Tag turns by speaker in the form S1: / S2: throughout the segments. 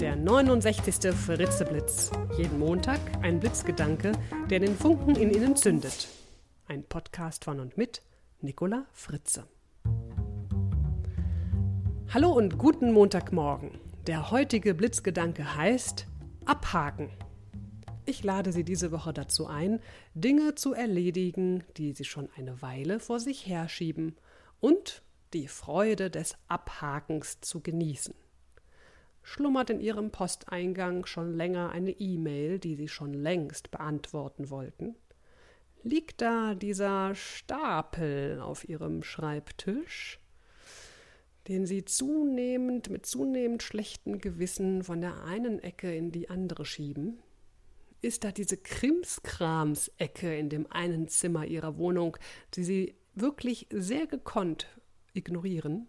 S1: Der 69. Fritzeblitz. Jeden Montag ein Blitzgedanke, der den Funken in Ihnen zündet. Ein Podcast von und mit Nicola Fritze. Hallo und guten Montagmorgen. Der heutige Blitzgedanke heißt Abhaken. Ich lade Sie diese Woche dazu ein, Dinge zu erledigen, die Sie schon eine Weile vor sich herschieben und die Freude des Abhakens zu genießen. Schlummert in Ihrem Posteingang schon länger eine E-Mail, die Sie schon längst beantworten wollten? Liegt da dieser Stapel auf Ihrem Schreibtisch, den Sie zunehmend mit zunehmend schlechtem Gewissen von der einen Ecke in die andere schieben? Ist da diese Krimskrams-Ecke in dem einen Zimmer Ihrer Wohnung, die Sie wirklich sehr gekonnt ignorieren?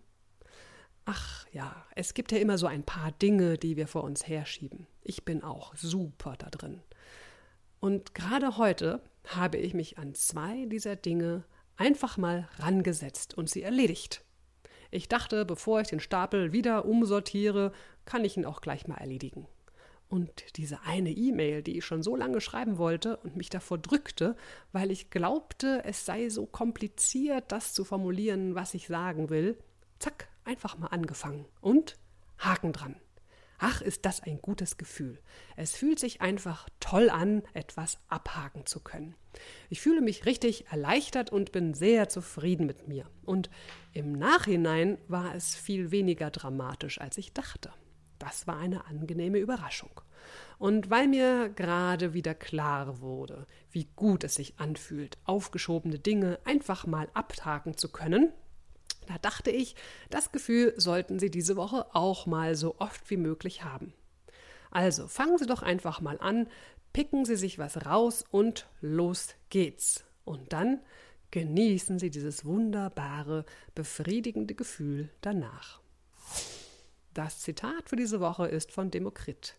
S1: Ach ja, es gibt ja immer so ein paar Dinge, die wir vor uns herschieben. Ich bin auch super da drin. Und gerade heute habe ich mich an zwei dieser Dinge einfach mal rangesetzt und sie erledigt. Ich dachte, bevor ich den Stapel wieder umsortiere, kann ich ihn auch gleich mal erledigen. Und diese eine E-Mail, die ich schon so lange schreiben wollte und mich davor drückte, weil ich glaubte, es sei so kompliziert, das zu formulieren, was ich sagen will, zack, einfach mal angefangen. Und Haken dran. Ach, ist das ein gutes Gefühl. Es fühlt sich einfach toll an, etwas abhaken zu können. Ich fühle mich richtig erleichtert und bin sehr zufrieden mit mir. Und im Nachhinein war es viel weniger dramatisch, als ich dachte. Das war eine angenehme Überraschung. Und weil mir gerade wieder klar wurde, wie gut es sich anfühlt, aufgeschobene Dinge einfach mal abhaken zu können, da dachte ich, das Gefühl sollten Sie diese Woche auch mal so oft wie möglich haben. Also fangen Sie doch einfach mal an, picken Sie sich was raus und los geht's. Und dann genießen Sie dieses wunderbare, befriedigende Gefühl danach. Das Zitat für diese Woche ist von Demokrit.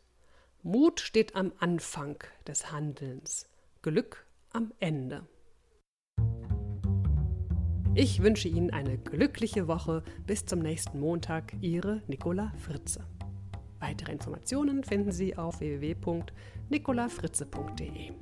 S1: Mut steht am Anfang des Handelns, Glück am Ende. Ich wünsche Ihnen eine glückliche Woche. Bis zum nächsten Montag. Ihre Nicola Fritze. Weitere Informationen finden Sie auf www.nicolafritze.de.